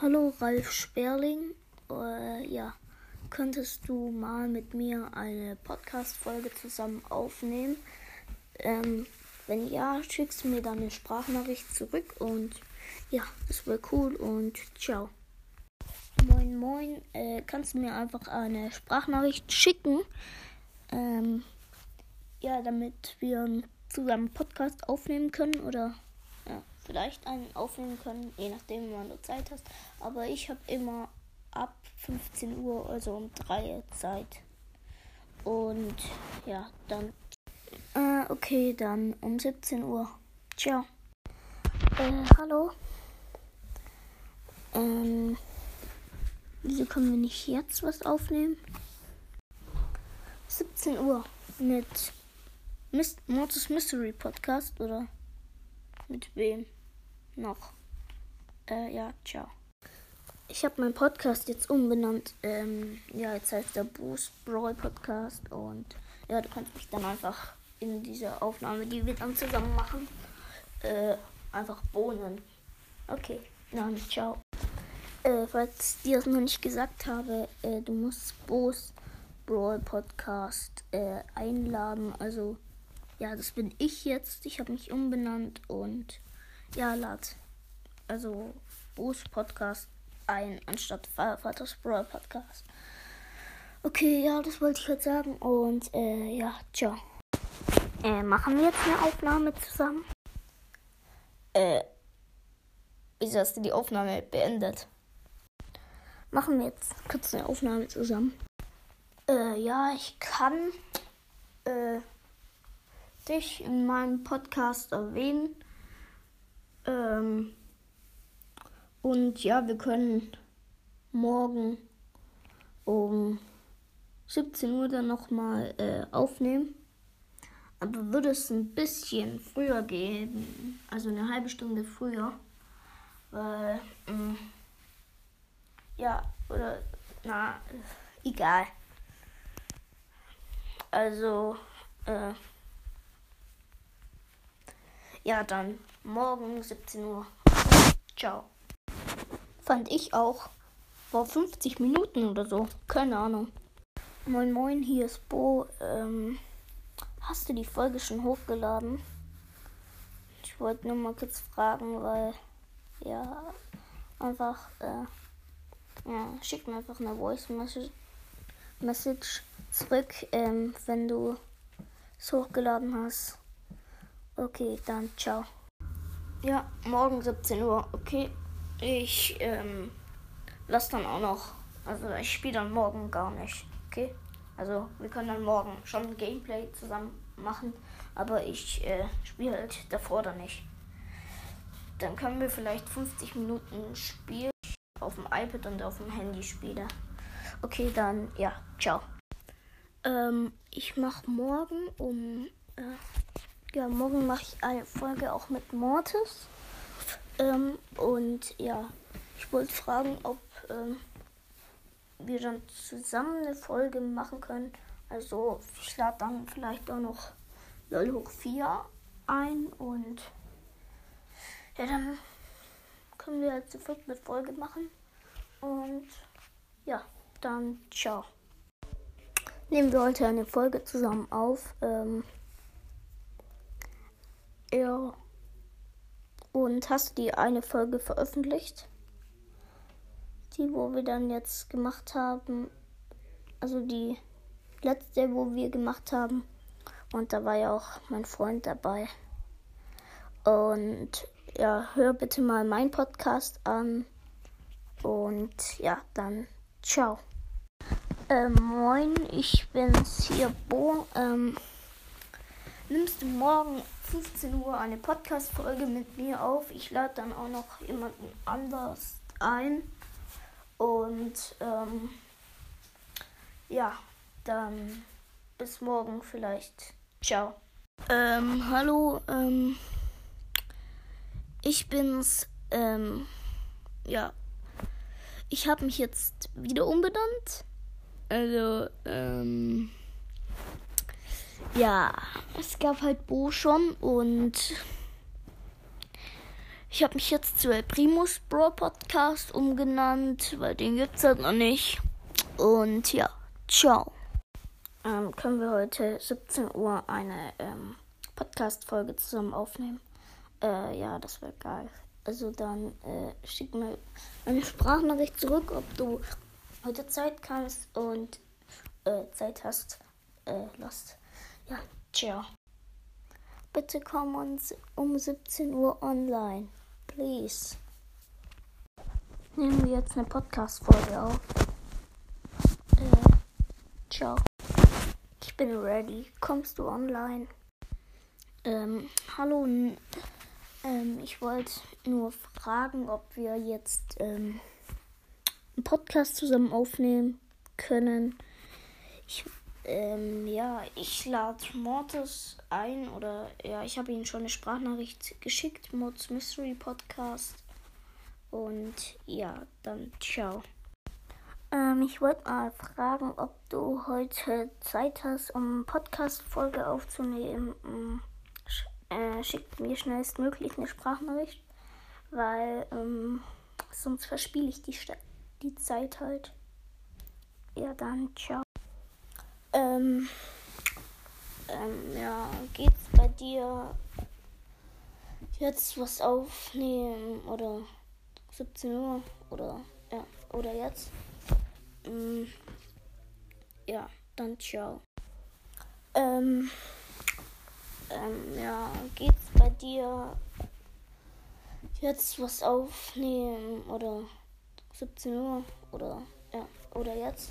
Hallo Ralf Sperling. Äh, ja, könntest du mal mit mir eine Podcast-Folge zusammen aufnehmen? Ähm, wenn ja, schickst du mir dann eine Sprachnachricht zurück und ja, das wäre cool und ciao. Moin, moin. Äh, kannst du mir einfach eine Sprachnachricht schicken? Ähm, ja, damit wir zusammen Podcast aufnehmen können oder vielleicht einen aufnehmen können, je nachdem, wann du Zeit hast. Aber ich habe immer ab 15 Uhr, also um 3 Uhr Zeit. Und ja, dann. Äh, okay, dann um 17 Uhr. Ciao. Äh, hallo. Ähm, wieso können wir nicht jetzt was aufnehmen? 17 Uhr mit Mortis Mystery Podcast oder mit wem noch? Äh, ja, ciao. Ich habe meinen Podcast jetzt umbenannt. Ähm, ja, jetzt heißt der Boost Brawl Podcast und ja, du kannst mich dann einfach in dieser Aufnahme, die wir dann zusammen machen, äh, einfach bohnen. Okay, dann ciao. Äh, falls dir das noch nicht gesagt habe, äh, du musst Boost Brawl Podcast äh, einladen. Also ja, das bin ich jetzt. Ich habe mich umbenannt und ja, lad also Boost Podcast ein, anstatt Vaters Brawl Podcast. Okay, ja, das wollte ich heute sagen und äh, ja, ciao. Äh, machen wir jetzt eine Aufnahme zusammen? Äh, wieso hast du die Aufnahme beendet? Machen wir jetzt kurz eine Aufnahme zusammen. Äh, ja, ich kann äh, dich in meinem Podcast erwähnen. Ähm, und ja, wir können morgen um 17 Uhr dann nochmal äh, aufnehmen. Aber würde es ein bisschen früher gehen, also eine halbe Stunde früher, weil, mh, mm, ja, oder, na, egal. Also, äh, ja, dann morgen 17 Uhr. Ciao. Fand ich auch. Vor 50 Minuten oder so. Keine Ahnung. Moin Moin, hier ist Bo. Ähm, hast du die Folge schon hochgeladen? Ich wollte nur mal kurz fragen, weil ja, einfach, äh, ja, schick mir einfach eine Voice Message, Message zurück, ähm, wenn du es hochgeladen hast. Okay, dann ciao. Ja, morgen 17 Uhr. Okay, ich ähm, lass dann auch noch. Also ich spiele dann morgen gar nicht. Okay, also wir können dann morgen schon Gameplay zusammen machen, aber ich äh, spiele halt davor dann nicht. Dann können wir vielleicht 50 Minuten spielen auf dem iPad und auf dem Handy spielen. Okay, dann ja, ciao. Ähm, ich mache morgen um äh, ja, morgen mache ich eine Folge auch mit Mortis. Ähm, und ja, ich wollte fragen, ob ähm, wir dann zusammen eine Folge machen können. Also ich lade dann vielleicht auch noch LOL hoch 4 ein und ja, dann können wir halt sofort eine Folge machen. Und ja, dann ciao. Nehmen wir heute eine Folge zusammen auf. Ähm, ja. Und hast du die eine Folge veröffentlicht? Die, wo wir dann jetzt gemacht haben. Also die letzte, wo wir gemacht haben. Und da war ja auch mein Freund dabei. Und ja, hör bitte mal meinen Podcast an. Und ja, dann ciao. Ähm, moin, ich bin's hier, Bo. Ähm, nimmst du morgen 15 Uhr eine Podcast-Folge mit mir auf. Ich lade dann auch noch jemanden anders ein. Und ähm, ja, dann bis morgen vielleicht. Ciao. Ähm, hallo, ähm, ich bin's, ähm, ja, ich habe mich jetzt wieder umbenannt. Also, ähm, ja, es gab halt Bo schon und Ich habe mich jetzt zu El Primus Bro Podcast umgenannt, weil den gibt's halt noch nicht. Und ja, ciao. Ähm, können wir heute 17 Uhr eine ähm, Podcast-Folge zusammen aufnehmen? Äh, ja, das wäre geil. Also dann äh, schick mir eine Sprachnachricht zurück, ob du heute Zeit kannst und äh, Zeit hast. Äh, Lust. Ja, ciao. Bitte komm uns um 17 Uhr online. Please. Nehmen wir jetzt eine Podcast-Folge auf. Äh, ciao. Ich bin ready. Kommst du online? Ähm, hallo. Ähm, ich wollte nur fragen, ob wir jetzt ähm, einen Podcast zusammen aufnehmen können. Ich ähm, ja, ich lade Mortis ein oder ja, ich habe ihm schon eine Sprachnachricht geschickt, Mods Mystery Podcast. Und ja, dann ciao. Ähm, ich wollte mal fragen, ob du heute Zeit hast, um Podcast-Folge aufzunehmen. Ähm, sch äh, schick mir schnellstmöglich eine Sprachnachricht, weil ähm, sonst verspiele ich die, St die Zeit halt. Ja, dann ciao. Ähm, ähm, ja, geht's bei dir jetzt was aufnehmen oder 17 Uhr oder ja, oder jetzt? Ähm, ja, dann ciao. Ähm, ähm, ja, geht's bei dir jetzt was aufnehmen oder 17 Uhr oder ja, oder jetzt?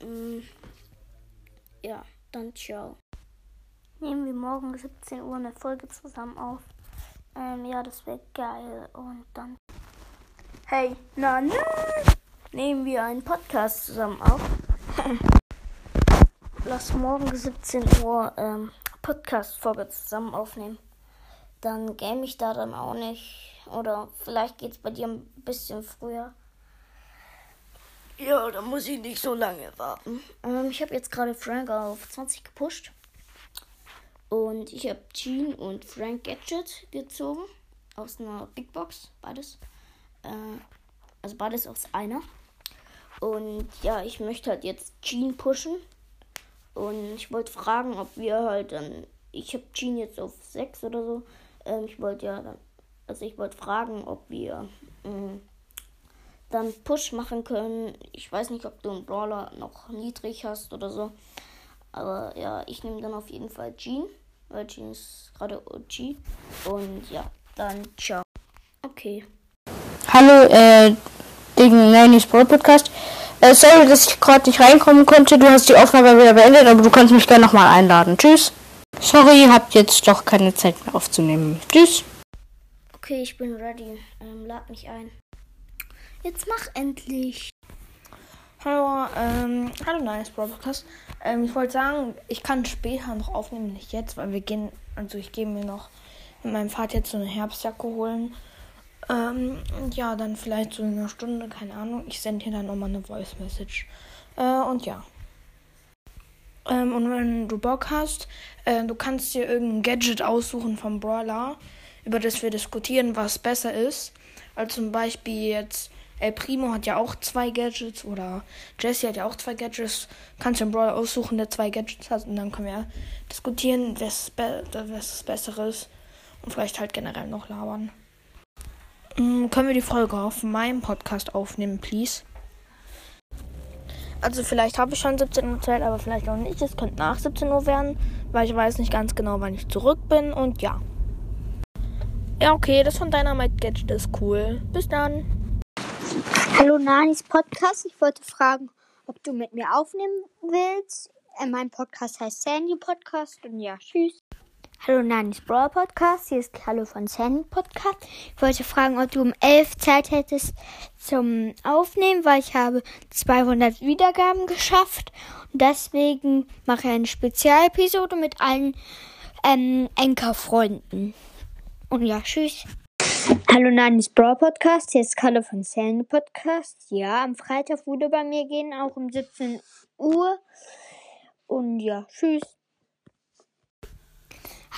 Ähm, ja, dann ciao. Nehmen wir morgen 17 Uhr eine Folge zusammen auf. Ähm, ja, das wäre geil. Und dann. Hey, na, na! Nehmen wir einen Podcast zusammen auf. Lass morgen 17 Uhr ähm, Podcast-Folge zusammen aufnehmen. Dann game ich da dann auch nicht. Oder vielleicht geht es bei dir ein bisschen früher. Ja, da muss ich nicht so lange warten. Ähm, ich habe jetzt gerade Frank auf 20 gepusht. Und ich habe Jean und Frank Gadget gezogen. Aus einer Big Box. Beides. Äh, also beides aus einer. Und ja, ich möchte halt jetzt Jean pushen. Und ich wollte fragen, ob wir halt dann. Ich habe Jean jetzt auf 6 oder so. Ähm, ich wollte ja dann. Also ich wollte fragen, ob wir. Mh, mm, dann Push machen können. Ich weiß nicht, ob du einen Brawler noch niedrig hast oder so. Aber ja, ich nehme dann auf jeden Fall Jean, weil Jean ist gerade OG. Und ja, dann ciao. Okay. Hallo, äh, wegen Nanny's Brawl Podcast. Äh, sorry, dass ich gerade nicht reinkommen konnte. Du hast die Aufnahme wieder beendet, aber du kannst mich gerne nochmal einladen. Tschüss. Sorry, habt jetzt doch keine Zeit mehr aufzunehmen. Tschüss. Okay, ich bin ready. Ähm, lad mich ein. Jetzt mach endlich. Hallo, ähm, hallo Nice Podcast. Ähm, ich wollte sagen, ich kann später noch aufnehmen, nicht jetzt, weil wir gehen, also ich gehe mir noch mit meinem Vater jetzt so eine Herbstjacke holen. Ähm, und ja, dann vielleicht so in einer Stunde, keine Ahnung. Ich sende hier dann nochmal eine Voice Message. Äh, und ja. Ähm, und wenn du Bock hast, äh, du kannst dir irgendein Gadget aussuchen vom Brawler, über das wir diskutieren, was besser ist. Also zum Beispiel jetzt El Primo hat ja auch zwei Gadgets oder Jesse hat ja auch zwei Gadgets. Kannst du einen Brawler aussuchen, der zwei Gadgets hat und dann können wir diskutieren, was, be was Besseres und vielleicht halt generell noch labern. Mhm, können wir die Folge auf meinem Podcast aufnehmen, please? Also vielleicht habe ich schon 17 Uhr Zeit, aber vielleicht auch nicht. Es könnte nach 17 Uhr werden, weil ich weiß nicht ganz genau, wann ich zurück bin und ja. Ja, okay, das von Dynamite Gadget ist cool. Bis dann. Hallo Nanis Podcast. Ich wollte fragen, ob du mit mir aufnehmen willst. Äh, mein Podcast heißt Sandy Podcast und ja, tschüss. Hallo Nanis Brawl Podcast. Hier ist Hallo von Sandy Podcast. Ich wollte fragen, ob du um 11 Zeit hättest zum Aufnehmen, weil ich habe 200 Wiedergaben geschafft. Und deswegen mache ich eine Spezialepisode mit allen ähm, Enkerfreunden. Und ja, tschüss. Hallo Nanis Brawl Podcast, hier ist Kalle von Sandy Podcast. Ja, am Freitag wurde bei mir gehen, auch um 17 Uhr. Und ja, tschüss.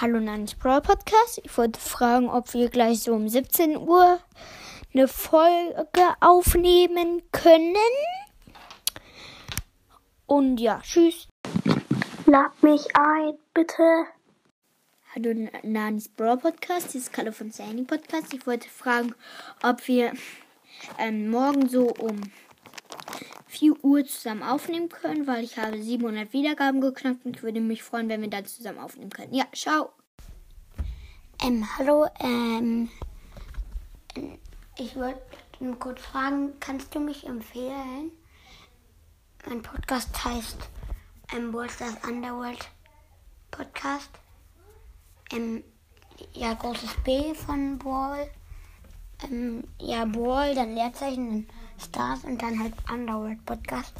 Hallo Nanny's Brawl Podcast. Ich wollte fragen, ob wir gleich so um 17 Uhr eine Folge aufnehmen können. Und ja, tschüss. Lad mich ein, bitte. Hallo Nanis Brawl Podcast, hier ist Kalle von Sandy Podcast. Ich wollte fragen, ob wir ähm, morgen so um 4 Uhr zusammen aufnehmen können, weil ich habe 700 Wiedergaben geknackt und ich würde mich freuen, wenn wir dann zusammen aufnehmen können. Ja, ciao. Ähm, hallo, ähm, ich wollte nur kurz fragen, kannst du mich empfehlen? Mein Podcast heißt ähm, Stars Underworld Podcast. Ähm, ja, großes B von Ball. Ähm, ja, Ball, dann Leerzeichen, dann Stars und dann halt Underworld Podcast.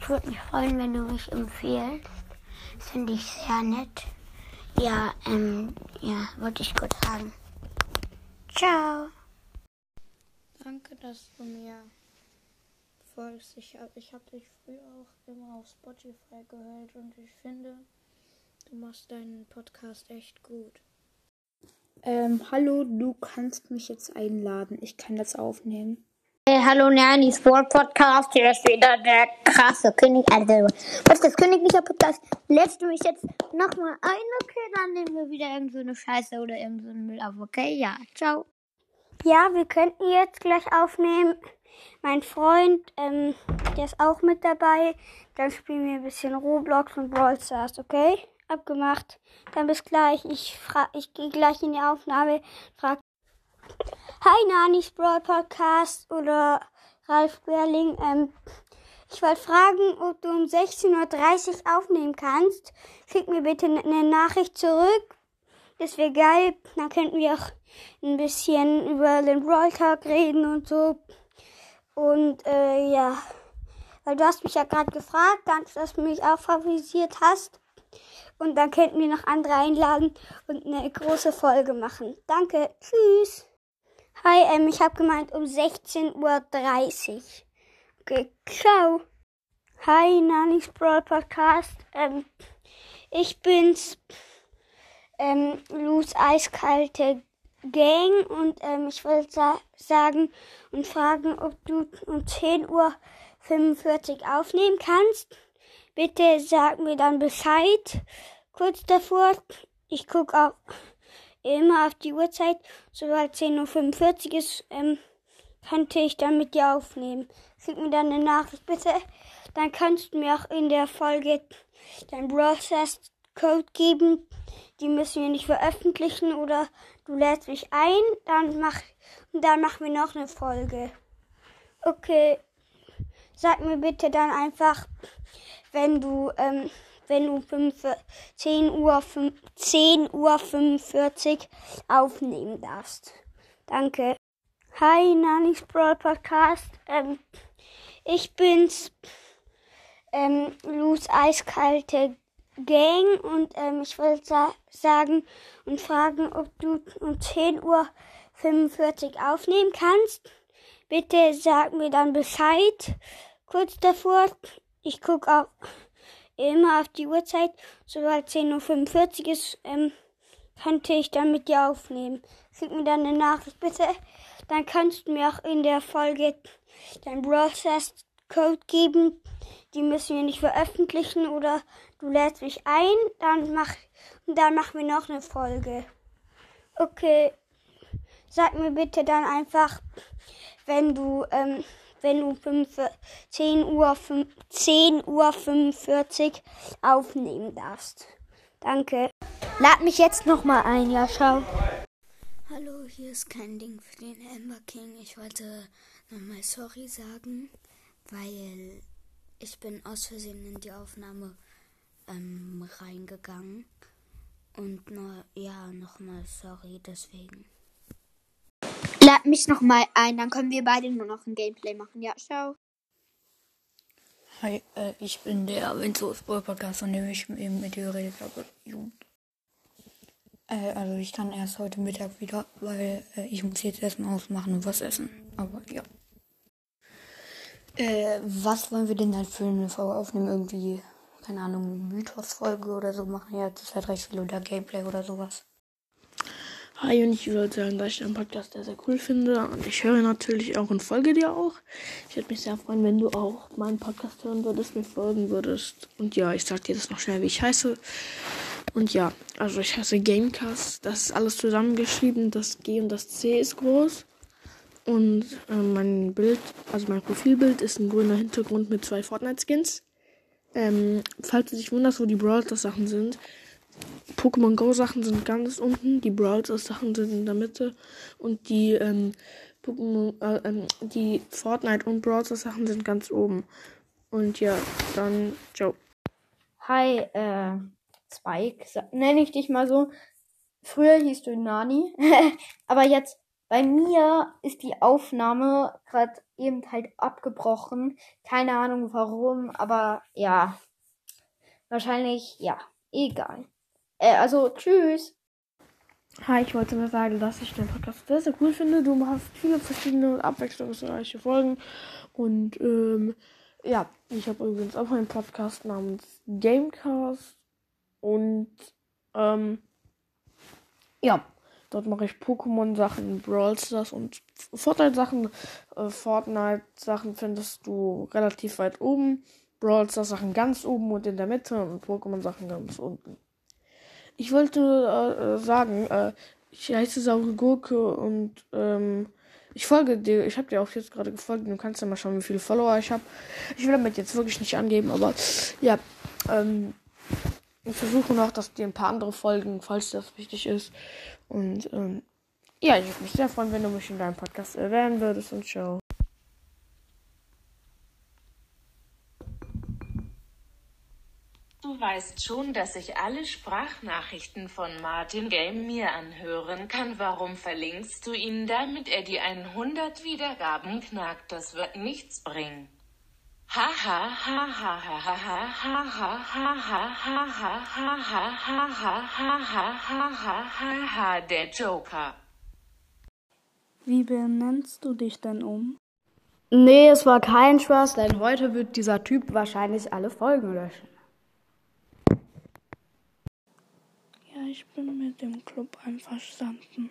Ich würde mich freuen, wenn du mich empfehlst. Finde ich sehr nett. Ja, ähm, ja, wollte ich kurz sagen. Ciao. Danke, dass du mir folgst. Ich habe ich hab dich früher auch immer auf Spotify gehört und ich finde, du machst deinen Podcast echt gut. Ähm, hallo, du kannst mich jetzt einladen. Ich kann das aufnehmen. Hey, hallo Nanny Sport Podcast. Hier ist wieder der krasse König. Also, was ist das königlicher Podcast? Lädst du mich jetzt nochmal ein? Okay, dann nehmen wir wieder irgend so eine Scheiße oder irgend so einen Müll auf. Okay, ja, ciao. Ja, wir könnten jetzt gleich aufnehmen. Mein Freund, ähm, der ist auch mit dabei. Dann spielen wir ein bisschen Roblox und Brawl Stars, okay? Abgemacht. Dann bis gleich. Ich ich gehe gleich in die Aufnahme. Frag. Hi Nanis Brawl Podcast oder Ralf Berling. Ähm, ich wollte fragen, ob du um 16.30 Uhr aufnehmen kannst. Schick mir bitte eine Nachricht zurück. Das wäre geil. Dann könnten wir auch ein bisschen über den Brawl Talk reden und so. Und äh, ja, weil du hast mich ja gerade gefragt, danke, dass du mich auch favorisiert hast. Und dann könnten wir noch andere einladen und eine große Folge machen. Danke, tschüss. Hi, ähm, ich habe gemeint um 16.30 Uhr. Okay, ciao. Hi, Nanis Brawl Podcast. Ähm, ich bin's, ähm, Luz Eiskalte Gang und ähm, ich wollte sa sagen und fragen, ob du um 10.45 Uhr aufnehmen kannst. Bitte sag mir dann Bescheid. Kurz davor, ich gucke auch immer auf die Uhrzeit. Sobald 10.45 Uhr ist, ähm, könnte ich dann mit dir aufnehmen. Schick mir dann eine Nachricht bitte. Dann kannst du mir auch in der Folge dein Process Code geben. Die müssen wir nicht veröffentlichen oder du lädst mich ein, dann mach, dann machen wir noch eine Folge. Okay. Sag mir bitte dann einfach, wenn du, ähm, wenn du 5, 10 Uhr, 5, 10 Uhr 45 aufnehmen darfst. Danke. Hi, Nanis Brawl Podcast. Ähm, ich bin's, ähm, Luz Eiskalte Gang und ähm, ich wollte sa sagen und fragen, ob du um 10.45 Uhr aufnehmen kannst. Bitte sag mir dann Bescheid. Kurz davor, ich gucke auch immer auf die Uhrzeit. Sobald 10.45 Uhr ist, ähm, könnte ich dann mit dir aufnehmen. Schick mir dann eine Nachricht bitte. Dann kannst du mir auch in der Folge dein Process Code geben. Die müssen wir nicht veröffentlichen oder du lädst mich ein, dann mach, und dann machen wir noch eine Folge. Okay. Sag mir bitte dann einfach, wenn du, ähm, wenn du 5, 10 Uhr, 5, 10 Uhr 45 aufnehmen darfst. Danke. Lad mich jetzt nochmal ein, ja, schau. Hallo, hier ist kein Ding für den Amber King. Ich wollte nochmal sorry sagen, weil ich bin aus Versehen in die Aufnahme ähm, reingegangen. Und nur, ja, nochmal sorry deswegen. Lad mich nochmal ein, dann können wir beide nur noch ein Gameplay machen. Ja, ciao. Hi, äh, ich bin der Windows Podcast, von dem ich eben mit dir geredet habe. Äh, also ich kann erst heute Mittag wieder, weil äh, ich muss jetzt erstmal ausmachen und was essen. Aber ja. Äh, was wollen wir denn dann für eine Folge aufnehmen? Irgendwie keine Ahnung, Mythos-Folge oder so machen. Ja, das wäre recht viel oder Gameplay oder sowas. Hi, und ich würde sagen, dass ich den Podcast sehr, sehr cool finde. Und ich höre natürlich auch und folge dir auch. Ich würde mich sehr freuen, wenn du auch meinen Podcast hören würdest, mir folgen würdest. Und ja, ich sag dir das noch schnell, wie ich heiße. Und ja, also ich heiße Gamecast. Das ist alles zusammengeschrieben. Das G und das C ist groß. Und äh, mein Bild, also mein Profilbild ist ein grüner Hintergrund mit zwei Fortnite-Skins. Ähm, falls du dich wunderst, wo die Brawl Sachen sind, Pokémon Go Sachen sind ganz unten, die Brawl Sachen sind in der Mitte und die ähm, Pokémon, äh, ähm, die Fortnite und Brawl Sachen sind ganz oben. Und ja, dann ciao. Hi, äh, Spike, nenne ich dich mal so. Früher hieß du Nani, aber jetzt bei mir ist die Aufnahme gerade eben halt abgebrochen. Keine Ahnung warum, aber ja. Wahrscheinlich, ja, egal. Äh, also, tschüss. Hi, ich wollte nur sagen, dass ich den Podcast sehr, sehr cool finde. Du machst viele verschiedene und abwechslungsreiche Folgen. Und ähm, ja, ich habe übrigens auch einen Podcast namens Gamecast. Und ähm, ja, dort mache ich Pokémon-Sachen, Brawl Stars und Fortnite-Sachen. Äh, Fortnite-Sachen findest du relativ weit oben. Brawl Stars Sachen ganz oben und in der Mitte und Pokémon Sachen ganz unten. Ich wollte äh, sagen, äh, ich heiße saure Gurke und ähm, ich folge dir. Ich habe dir auch jetzt gerade gefolgt. Du kannst ja mal schauen, wie viele Follower ich habe. Ich will damit jetzt wirklich nicht angeben, aber ja. Ähm, ich versuche noch, dass dir ein paar andere folgen, falls das wichtig ist. Und ähm, ja, ich würde mich sehr freuen, wenn du mich in deinem Podcast erwähnen würdest und ciao. Weißt schon, dass ich alle Sprachnachrichten von Martin Game mir anhören kann. Warum verlinkst du ihn, damit er die 100 Wiedergaben knackt? Das wird nichts bringen. Der Joker. Wie benennst du dich denn um? Nee, es war kein Spaß, denn heute wird dieser Typ wahrscheinlich alle Folgen löschen. Ich bin mit dem Club einverstanden.